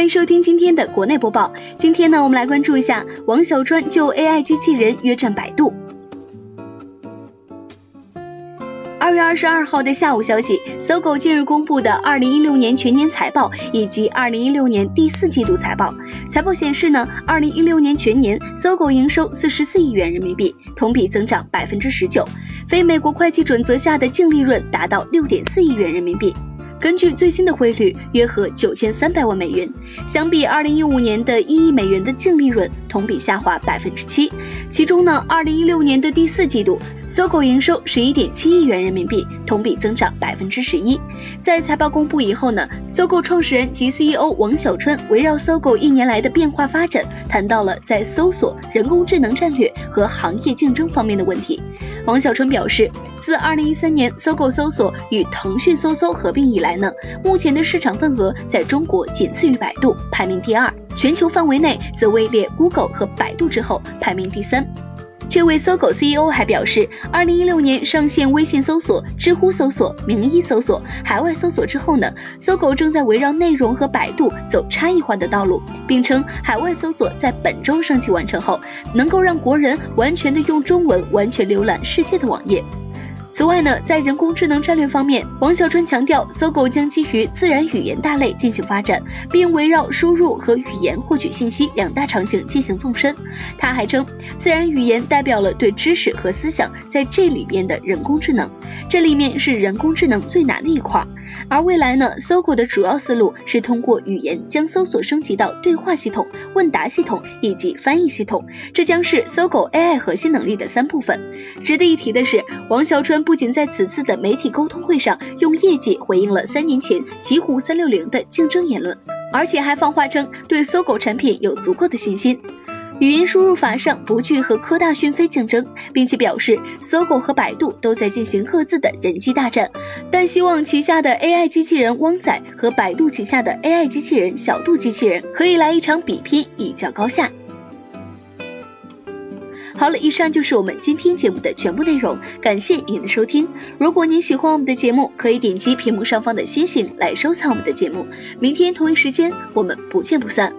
欢迎收听今天的国内播报。今天呢，我们来关注一下王小川就 AI 机器人约战百度。二月二十二号的下午消息，搜狗近日公布的二零一六年全年财报以及二零一六年第四季度财报。财报显示呢，二零一六年全年搜狗营收四十四亿元人民币，同比增长百分之十九，非美国会计准则下的净利润达到六点四亿元人民币。根据最新的汇率，约合九千三百万美元，相比二零一五年的一亿美元的净利润，同比下滑百分之七。其中呢，二零一六年的第四季度，搜狗营收十一点七亿元人民币，同比增长百分之十一。在财报公布以后呢，搜狗创始人及 CEO 王小川围绕搜狗一年来的变化发展，谈到了在搜索、人工智能战略和行业竞争方面的问题。王小春表示，自二零一三年搜狗搜索与腾讯搜搜合并以来呢，目前的市场份额在中国仅次于百度，排名第二；全球范围内则位列 Google 和百度之后，排名第三。这位搜狗 CEO 还表示，二零一六年上线微信搜索、知乎搜索、名医搜索、海外搜索之后呢，搜狗正在围绕内容和百度走差异化的道路，并称海外搜索在本周升级完成后，能够让国人完全的用中文完全浏览世界的网页。此外呢，在人工智能战略方面，王小川强调，搜狗将基于自然语言大类进行发展，并围绕输入和语言获取信息两大场景进行纵深。他还称，自然语言代表了对知识和思想在这里边的人工智能，这里面是人工智能最难的一块。而未来呢，搜狗的主要思路是通过语言将搜索升级到对话系统、问答系统以及翻译系统，这将是搜狗 AI 核心能力的三部分。值得一提的是，王小川不仅在此次的媒体沟通会上用业绩回应了三年前奇虎三六零的竞争言论，而且还放话称对搜狗产品有足够的信心。语音输入法上不惧和科大讯飞竞争，并且表示搜狗和百度都在进行各自的人机大战，但希望旗下的 AI 机器人汪仔和百度旗下的 AI 机器人小度机器人可以来一场比拼，一较高下。好了，以上就是我们今天节目的全部内容，感谢您的收听。如果您喜欢我们的节目，可以点击屏幕上方的星星来收藏我们的节目。明天同一时间，我们不见不散。